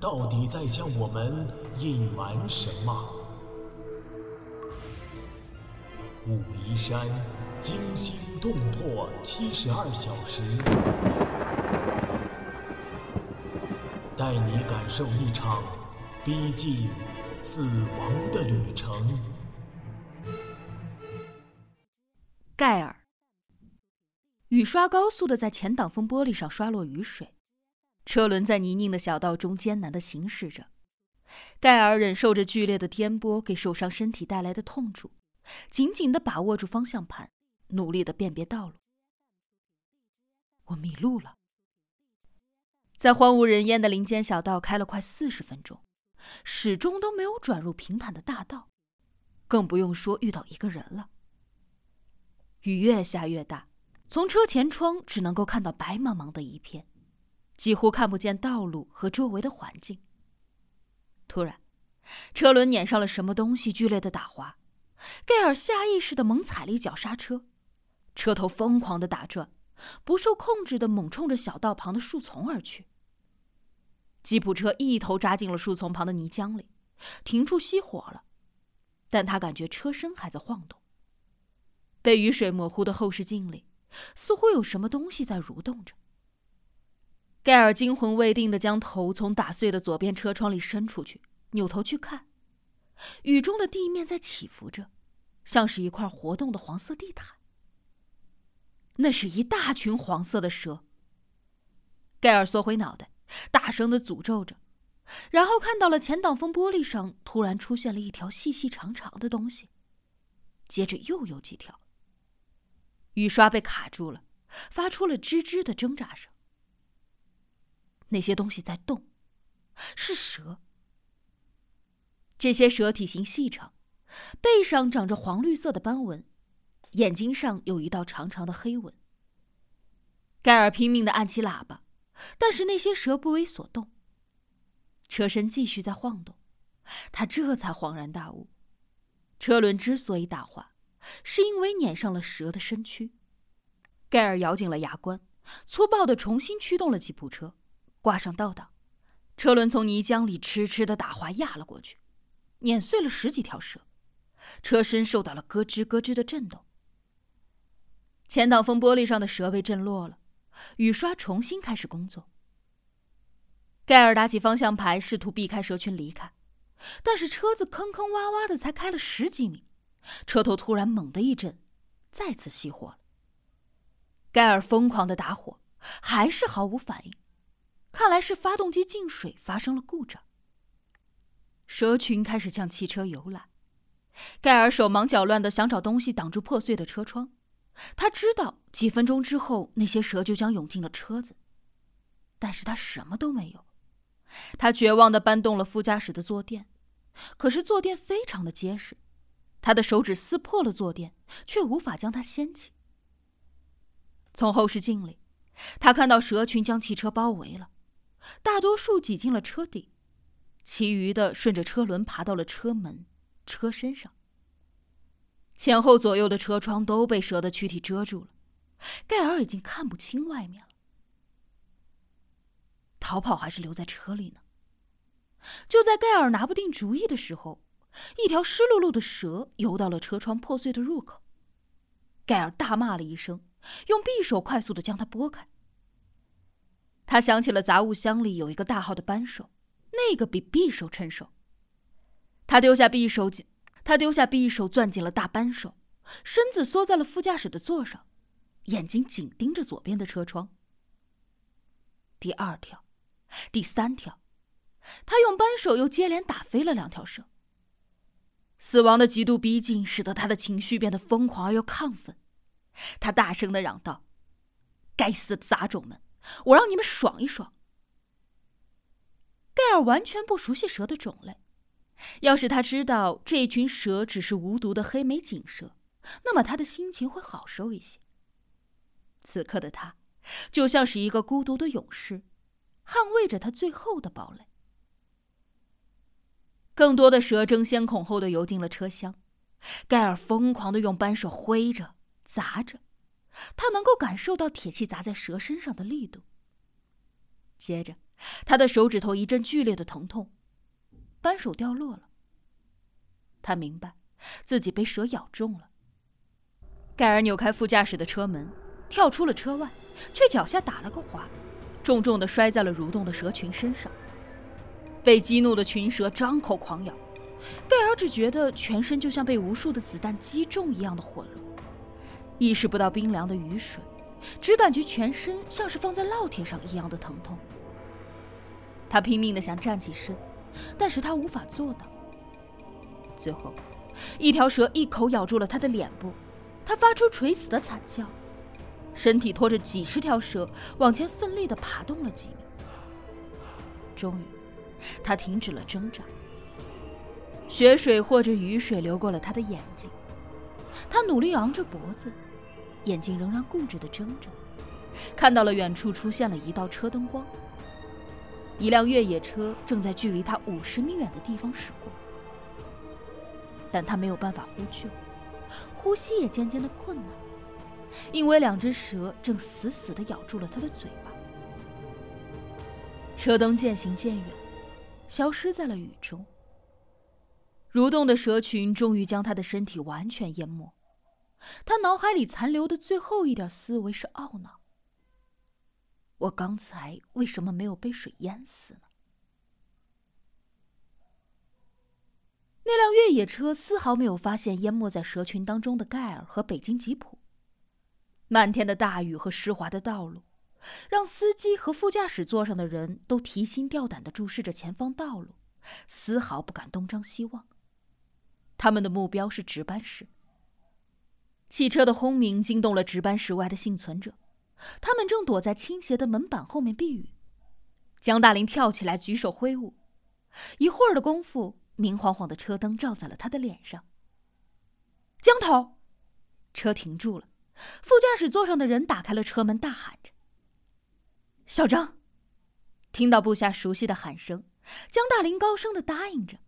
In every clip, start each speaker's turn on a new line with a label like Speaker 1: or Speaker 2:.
Speaker 1: 到底在向我们隐瞒什么？武夷山惊心动魄七十二小时，带你感受一场逼近死亡的旅程。
Speaker 2: 盖尔，雨刷高速的在前挡风玻璃上刷落雨水。车轮在泥泞的小道中艰难地行驶着，盖尔忍受着剧烈的颠簸给受伤身体带来的痛楚，紧紧地把握住方向盘，努力地辨别道路。我迷路了，在荒无人烟的林间小道开了快四十分钟，始终都没有转入平坦的大道，更不用说遇到一个人了。雨越下越大，从车前窗只能够看到白茫茫的一片。几乎看不见道路和周围的环境。突然，车轮碾上了什么东西，剧烈的打滑。盖尔下意识的猛踩了一脚刹车，车头疯狂的打转，不受控制的猛冲着小道旁的树丛而去。吉普车一头扎进了树丛旁的泥浆里，停住熄火了，但他感觉车身还在晃动。被雨水模糊的后视镜里，似乎有什么东西在蠕动着。盖尔惊魂未定的将头从打碎的左边车窗里伸出去，扭头去看，雨中的地面在起伏着，像是一块活动的黄色地毯。那是一大群黄色的蛇。盖尔缩回脑袋，大声的诅咒着，然后看到了前挡风玻璃上突然出现了一条细细长长的东西，接着又有几条。雨刷被卡住了，发出了吱吱的挣扎声。那些东西在动，是蛇。这些蛇体型细长，背上长着黄绿色的斑纹，眼睛上有一道长长的黑纹。盖尔拼命的按起喇叭，但是那些蛇不为所动。车身继续在晃动，他这才恍然大悟：车轮之所以打滑，是因为碾上了蛇的身躯。盖尔咬紧了牙关，粗暴的重新驱动了吉普车。挂上倒档，车轮从泥浆里痴痴的打滑压了过去，碾碎了十几条蛇，车身受到了咯吱咯吱的震动。前挡风玻璃上的蛇被震落了，雨刷重新开始工作。盖尔打起方向盘，试图避开蛇群离开，但是车子坑坑洼洼的，才开了十几米，车头突然猛地一震，再次熄火了。盖尔疯狂的打火，还是毫无反应。看来是发动机进水发生了故障。蛇群开始向汽车游来，盖尔手忙脚乱的想找东西挡住破碎的车窗。他知道几分钟之后那些蛇就将涌进了车子，但是他什么都没有。他绝望的搬动了副驾驶的坐垫，可是坐垫非常的结实，他的手指撕破了坐垫，却无法将它掀起。从后视镜里，他看到蛇群将汽车包围了。大多数挤进了车底，其余的顺着车轮爬到了车门、车身上。前后左右的车窗都被蛇的躯体遮住了，盖尔已经看不清外面了。逃跑还是留在车里呢？就在盖尔拿不定主意的时候，一条湿漉漉的蛇游到了车窗破碎的入口。盖尔大骂了一声，用匕首快速的将它拨开。他想起了杂物箱里有一个大号的扳手，那个比匕首趁手。他丢下匕首，他丢下匕首，攥紧了大扳手，身子缩在了副驾驶的座上，眼睛紧盯着左边的车窗。第二条，第三条，他用扳手又接连打飞了两条蛇。死亡的极度逼近，使得他的情绪变得疯狂而又亢奋。他大声的嚷道：“该死的杂种们！”我让你们爽一爽！盖尔完全不熟悉蛇的种类。要是他知道这群蛇只是无毒的黑眉锦蛇，那么他的心情会好受一些。此刻的他，就像是一个孤独的勇士，捍卫着他最后的堡垒。更多的蛇争先恐后的游进了车厢，盖尔疯狂的用扳手挥着、砸着，他能够感受到铁器砸在蛇身上的力度。接着，他的手指头一阵剧烈的疼痛。扳手掉落了，他明白自己被蛇咬中了。盖尔扭开副驾驶的车门，跳出了车外，却脚下打了个滑，重重的摔在了蠕动的蛇群身上。被激怒的群蛇张口狂咬，盖尔只觉得全身就像被无数的子弹击中一样的火热，意识不到冰凉的雨水，只感觉全身像是放在烙铁上一样的疼痛。他拼命的想站起身。但是他无法做到。最后，一条蛇一口咬住了他的脸部，他发出垂死的惨叫，身体拖着几十条蛇往前奋力地爬动了几米。终于，他停止了挣扎。血水或者雨水流过了他的眼睛，他努力昂着脖子，眼睛仍然固执地睁着，看到了远处出现了一道车灯光。一辆越野车正在距离他五十米远的地方驶过，但他没有办法呼救，呼吸也渐渐的困难，因为两只蛇正死死的咬住了他的嘴巴。车灯渐行渐远，消失在了雨中。蠕动的蛇群终于将他的身体完全淹没，他脑海里残留的最后一点思维是懊恼。我刚才为什么没有被水淹死呢？那辆越野车丝毫没有发现淹没在蛇群当中的盖尔和北京吉普。漫天的大雨和湿滑的道路，让司机和副驾驶座上的人都提心吊胆的注视着前方道路，丝毫不敢东张西望。他们的目标是值班室。汽车的轰鸣惊动了值班室外的幸存者。他们正躲在倾斜的门板后面避雨。江大林跳起来，举手挥舞。一会儿的功夫，明晃晃的车灯照在了他的脸上。江头，车停住了。副驾驶座上的人打开了车门，大喊着：“小张！”听到部下熟悉的喊声，江大林高声的答应着，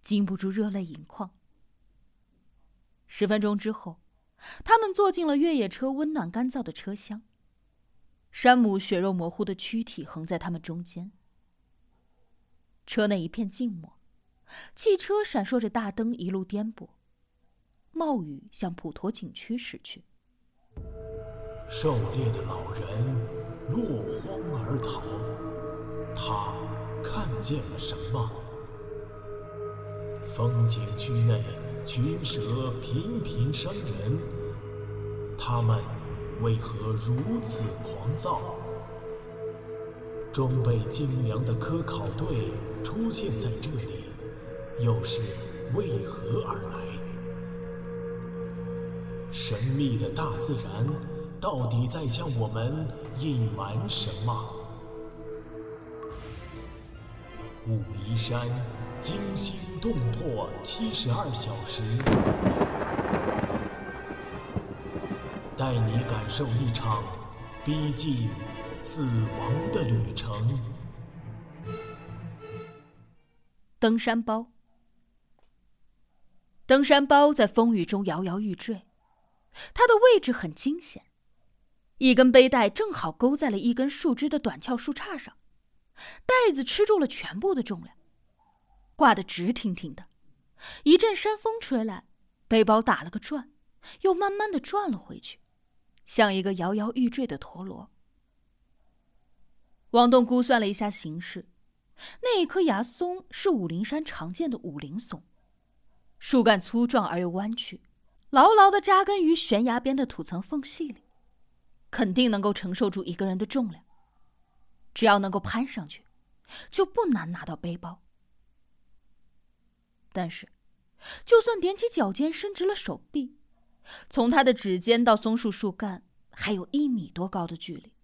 Speaker 2: 禁不住热泪盈眶。十分钟之后，他们坐进了越野车温暖干燥的车厢。山姆血肉模糊的躯体横在他们中间。车内一片静默，汽车闪烁着大灯，一路颠簸。冒雨向普陀景区驶去。
Speaker 1: 狩猎的老人落荒而逃，他看见了什么？风景区内群蛇频频伤人，他们。为何如此狂躁？装备精良的科考队出现在这里，又是为何而来？神秘的大自然到底在向我们隐瞒什么？武夷山惊心动魄七十二小时。带你感受一场逼近死亡的旅程。
Speaker 2: 登山包，登山包在风雨中摇摇欲坠，它的位置很惊险，一根背带正好勾在了一根树枝的短翘树杈上，袋子吃住了全部的重量，挂得直挺挺的。一阵山风吹来，背包打了个转，又慢慢的转了回去。像一个摇摇欲坠的陀螺。王栋估算了一下形势，那一棵崖松是武陵山常见的武陵松，树干粗壮而又弯曲，牢牢的扎根于悬崖边的土层缝隙里，肯定能够承受住一个人的重量。只要能够攀上去，就不难拿到背包。但是，就算踮起脚尖，伸直了手臂。从他的指尖到松树树干还有一米多高的距离，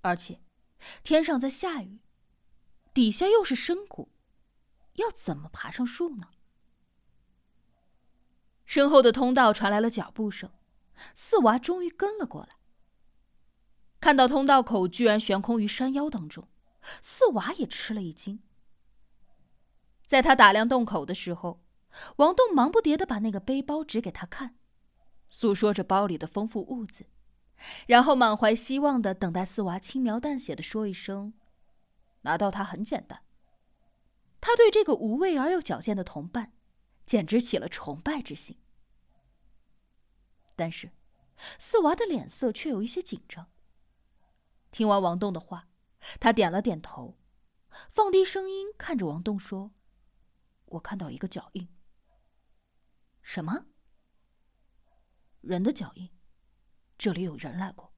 Speaker 2: 而且天上在下雨，底下又是深谷，要怎么爬上树呢？身后的通道传来了脚步声，四娃终于跟了过来。看到通道口居然悬空于山腰当中，四娃也吃了一惊。在他打量洞口的时候，王栋忙不迭的把那个背包指给他看，诉说着包里的丰富物资，然后满怀希望的等待四娃轻描淡写的说一声：“拿到它很简单。”他对这个无畏而又矫健的同伴，简直起了崇拜之心。但是，四娃的脸色却有一些紧张。听完王栋的话，他点了点头，放低声音看着王栋说：“我看到一个脚印。”“什么？”“人的脚印，这里有人来过。”“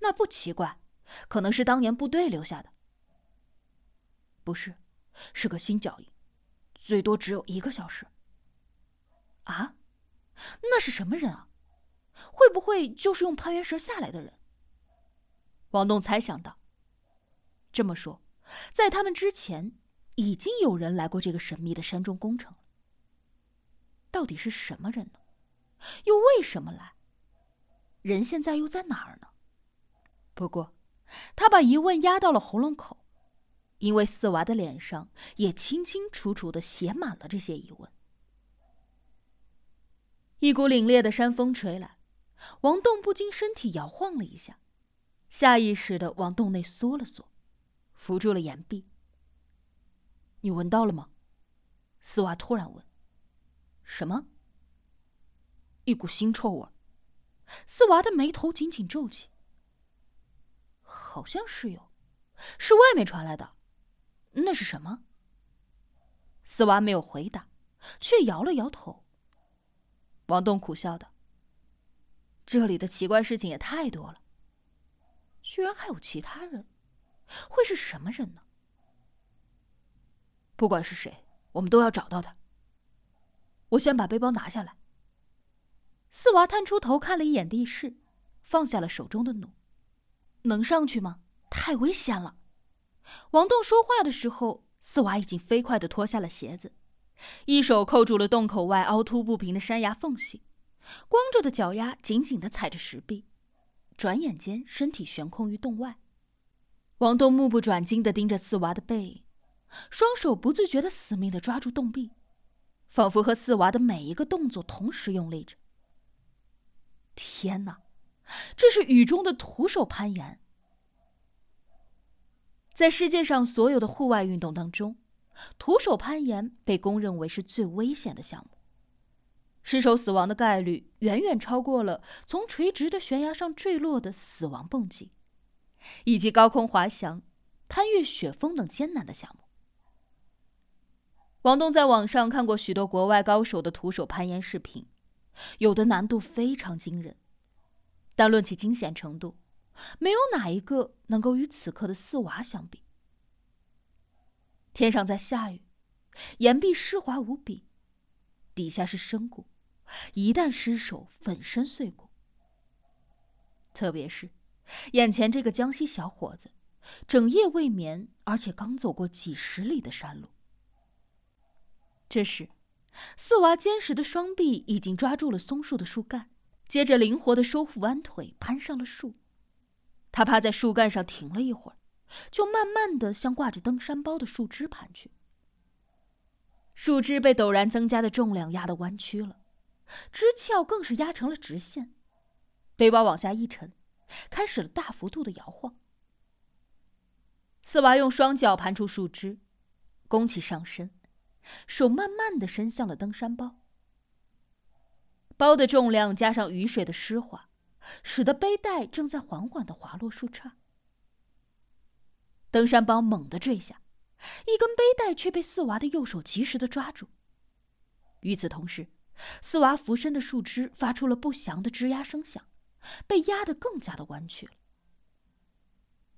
Speaker 2: 那不奇怪，可能是当年部队留下的。”不是，是个新脚印，最多只有一个小时。啊，那是什么人啊？会不会就是用攀援绳下来的人？王栋猜想到。这么说，在他们之前，已经有人来过这个神秘的山中工程。到底是什么人呢？又为什么来？人现在又在哪儿呢？不过，他把疑问压到了喉咙口。因为四娃的脸上也清清楚楚的写满了这些疑问。一股凛冽的山风吹来，王栋不禁身体摇晃了一下，下意识的往洞内缩了缩，扶住了岩壁。你闻到了吗？四娃突然问。什么？一股腥臭味。四娃的眉头紧紧皱起。好像是有，是外面传来的。那是什么？四娃没有回答，却摇了摇头。王栋苦笑道：“这里的奇怪事情也太多了，居然还有其他人，会是什么人呢？不管是谁，我们都要找到他。我先把背包拿下来。”四娃探出头看了一眼地势，放下了手中的弩：“能上去吗？太危险了。”王栋说话的时候，四娃已经飞快的脱下了鞋子，一手扣住了洞口外凹凸不平的山崖缝隙，光着的脚丫紧紧的踩着石壁，转眼间身体悬空于洞外。王栋目不转睛的盯着四娃的背影，双手不自觉的死命的抓住洞壁，仿佛和四娃的每一个动作同时用力着。天哪，这是雨中的徒手攀岩！在世界上所有的户外运动当中，徒手攀岩被公认为是最危险的项目。失手死亡的概率远远超过了从垂直的悬崖上坠落的死亡蹦极，以及高空滑翔、攀越雪峰等艰难的项目。王东在网上看过许多国外高手的徒手攀岩视频，有的难度非常惊人，但论起惊险程度。没有哪一个能够与此刻的四娃相比。天上在下雨，岩壁湿滑无比，底下是深谷，一旦失手，粉身碎骨。特别是眼前这个江西小伙子，整夜未眠，而且刚走过几十里的山路。这时，四娃坚实的双臂已经抓住了松树的树干，接着灵活的收腹弯腿，攀上了树。他趴在树干上停了一会儿，就慢慢的向挂着登山包的树枝攀去。树枝被陡然增加的重量压得弯曲了，枝鞘更是压成了直线，背包往下一沉，开始了大幅度的摇晃。四娃用双脚盘出树枝，弓起上身，手慢慢的伸向了登山包。包的重量加上雨水的湿滑。使得背带正在缓缓的滑落树杈，登山包猛地坠下，一根背带却被四娃的右手及时的抓住。与此同时，四娃俯身的树枝发出了不祥的吱呀声响，被压得更加的弯曲了。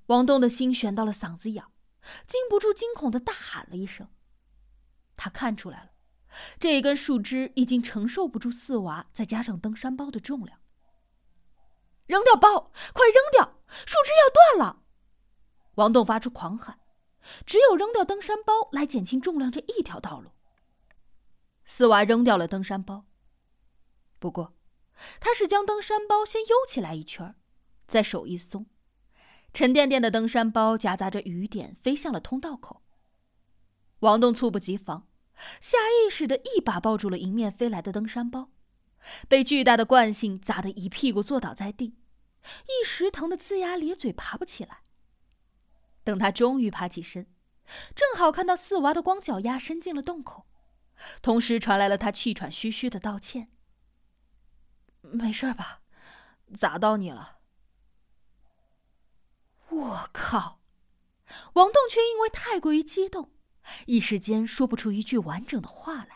Speaker 2: 王栋的心悬到了嗓子眼，禁不住惊恐的大喊了一声。他看出来了，这一根树枝已经承受不住四娃再加上登山包的重量。扔掉包，快扔掉！树枝要断了！王栋发出狂喊，只有扔掉登山包来减轻重量这一条道路。四娃扔掉了登山包，不过，他是将登山包先悠起来一圈，再手一松，沉甸甸的登山包夹杂着雨点飞向了通道口。王栋猝不及防，下意识的一把抱住了迎面飞来的登山包，被巨大的惯性砸得一屁股坐倒在地，一时疼得龇牙咧嘴，爬不起来。等他终于爬起身，正好看到四娃的光脚丫伸进了洞口，同时传来了他气喘吁吁的道歉：“没事吧？砸到你了？”我靠！王栋却因为太过于激动，一时间说不出一句完整的话来。